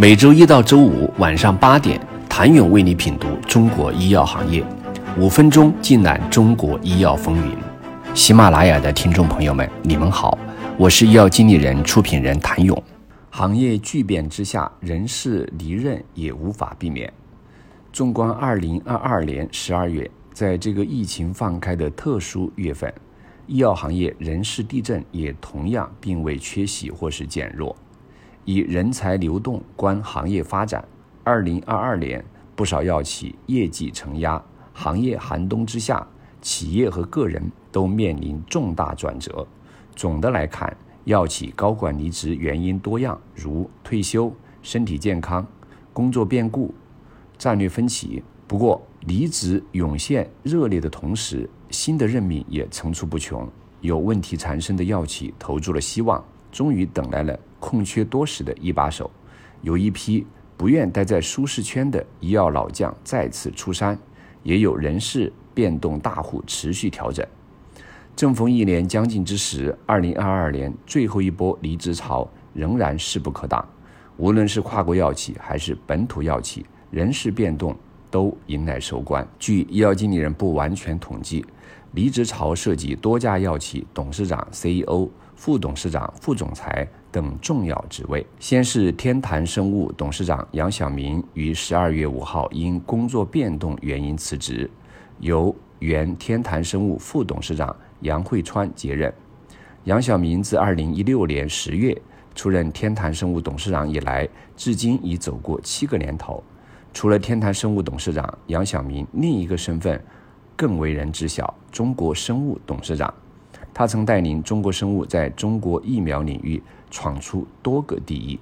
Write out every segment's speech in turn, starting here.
每周一到周五晚上八点，谭勇为你品读中国医药行业，五分钟尽览中国医药风云。喜马拉雅的听众朋友们，你们好，我是医药经理人、出品人谭勇。行业巨变之下，人事离任也无法避免。纵观二零二二年十二月，在这个疫情放开的特殊月份，医药行业人事地震也同样并未缺席或是减弱。以人才流动观行业发展，二零二二年不少药企业绩承压，行业寒冬之下，企业和个人都面临重大转折。总的来看，药企高管离职原因多样，如退休、身体健康、工作变故、战略分歧。不过，离职涌现热烈的同时，新的任命也层出不穷。有问题缠身的药企投注了希望，终于等来了。空缺多时的一把手，有一批不愿待在舒适圈的医药老将再次出山，也有人事变动大户持续调整。正逢一年将近之时，二零二二年最后一波离职潮仍然势不可挡。无论是跨国药企还是本土药企，人事变动都迎来收官。据医药经理人不完全统计，离职潮涉及多家药企董事长、CEO。副董事长、副总裁等重要职位。先是天坛生物董事长杨晓明于十二月五号因工作变动原因辞职，由原天坛生物副董事长杨慧川接任。杨晓明自二零一六年十月出任天坛生物董事长以来，至今已走过七个年头。除了天坛生物董事长，杨晓明另一个身份更为人知晓——中国生物董事长。他曾带领中国生物在中国疫苗领域闯出多个第一。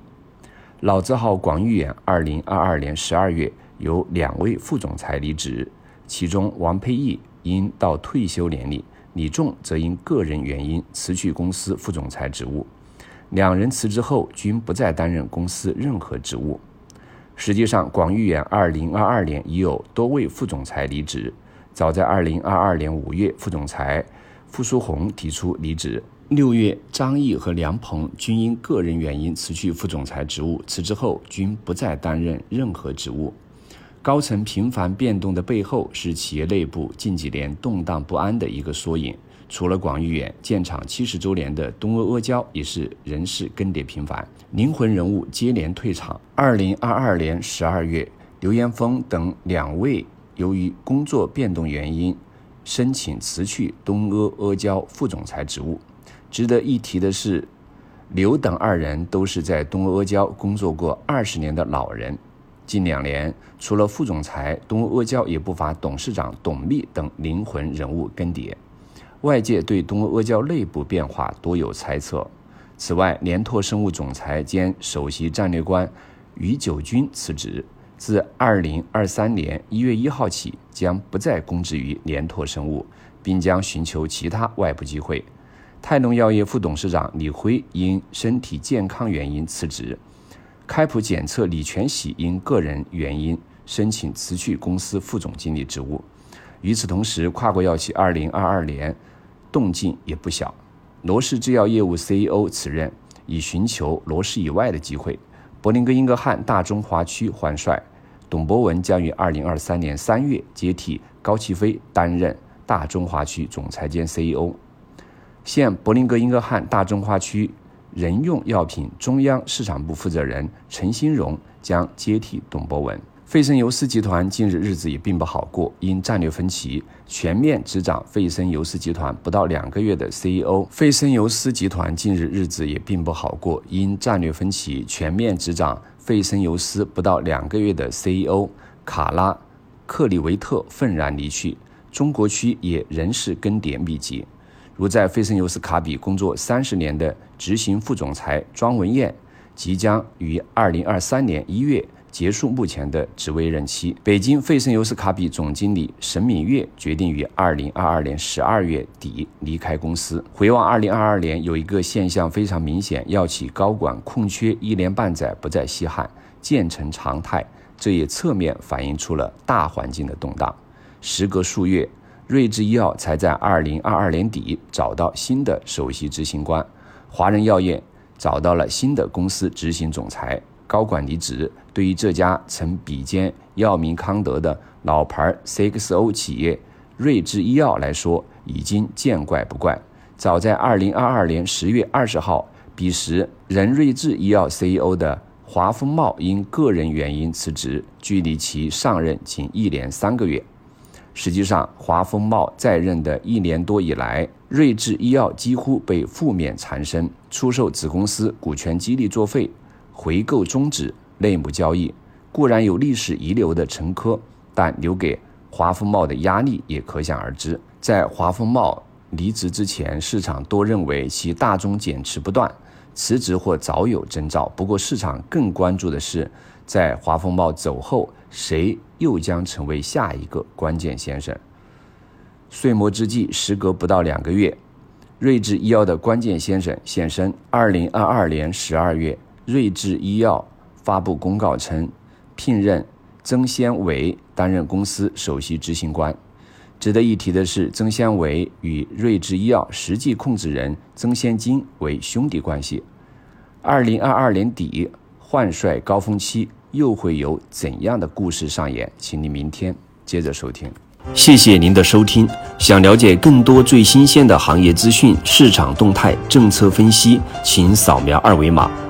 老字号广誉远，二零二二年十二月有两位副总裁离职，其中王佩义因到退休年龄，李仲则因个人原因辞去公司副总裁职务。两人辞职后均不再担任公司任何职务。实际上，广誉远二零二二年已有多位副总裁离职。早在二零二二年五月，副总裁。傅书红提出离职。六月，张毅和梁鹏均因个人原因辞去副总裁职务，辞职后均不再担任任何职务。高层频繁变动的背后，是企业内部近几年动荡不安的一个缩影。除了广誉远，建厂七十周年的东阿阿胶也是人事更迭频繁，灵魂人物接连退场。二零二二年十二月，刘延峰等两位由于工作变动原因。申请辞去东阿阿胶副总裁职务。值得一提的是，刘等二人都是在东阿阿胶工作过二十年的老人。近两年，除了副总裁，东阿阿胶也不乏董事长董秘等灵魂人物更迭。外界对东阿阿胶内部变化多有猜测。此外，联拓生物总裁兼首席战略官于九军辞职。自二零二三年一月一号起，将不再供职于联拓生物，并将寻求其他外部机会。泰农药业副董事长李辉因身体健康原因辞职。开普检测李全喜因个人原因申请辞去公司副总经理职务。与此同时，跨国药企二零二二年动静也不小。罗氏制药业务 CEO 辞任，以寻求罗氏以外的机会。柏林格英格汉大中华区换帅，董博文将于二零二三年三月接替高奇飞担任大中华区总裁兼 CEO。现柏林格英格汉大中华区人用药品中央市场部负责人陈新荣将接替董博文。费森尤斯集团近日日子也并不好过，因战略分歧，全面执掌费森尤斯集团不到两个月的 CEO。费森尤斯集团近日日子也并不好过，因战略分歧，全面执掌费森尤斯不到两个月的 CEO 卡拉克里维特愤然离去，中国区也仍是更迭密集。如在费森尤斯卡比工作三十年的执行副总裁庄文艳，即将于二零二三年一月。结束目前的职位任期。北京费森尤斯卡比总经理沈敏月决定于二零二二年十二月底离开公司。回望二零二二年，有一个现象非常明显：药企高管空缺一年半载不再稀罕，渐成常态。这也侧面反映出了大环境的动荡。时隔数月，瑞智医药才在二零二二年底找到新的首席执行官，华人药业找到了新的公司执行总裁。高管离职，对于这家曾比肩药明康德的老牌 CXO 企业瑞智医药来说，已经见怪不怪。早在2022年10月20号，彼时任瑞智医药 CEO 的华丰茂因个人原因辞职，距离其上任仅一年三个月。实际上，华丰茂在任的一年多以来，瑞智医药几乎被负面缠身，出售子公司股权激励作废。回购终止，内幕交易固然有历史遗留的陈珂，但留给华丰茂的压力也可想而知。在华丰茂离职之前，市场多认为其大宗减持不断，辞职或早有征兆。不过，市场更关注的是，在华丰茂走后，谁又将成为下一个关键先生？岁末之际，时隔不到两个月，睿智医药的关键先生现身。二零二二年十二月。瑞智医药发布公告称，聘任曾先伟担任公司首席执行官。值得一提的是，曾先伟与瑞智医药实际控制人曾先金为兄弟关系。二零二二年底换帅高峰期又会有怎样的故事上演？请你明天接着收听。谢谢您的收听。想了解更多最新鲜的行业资讯、市场动态、政策分析，请扫描二维码。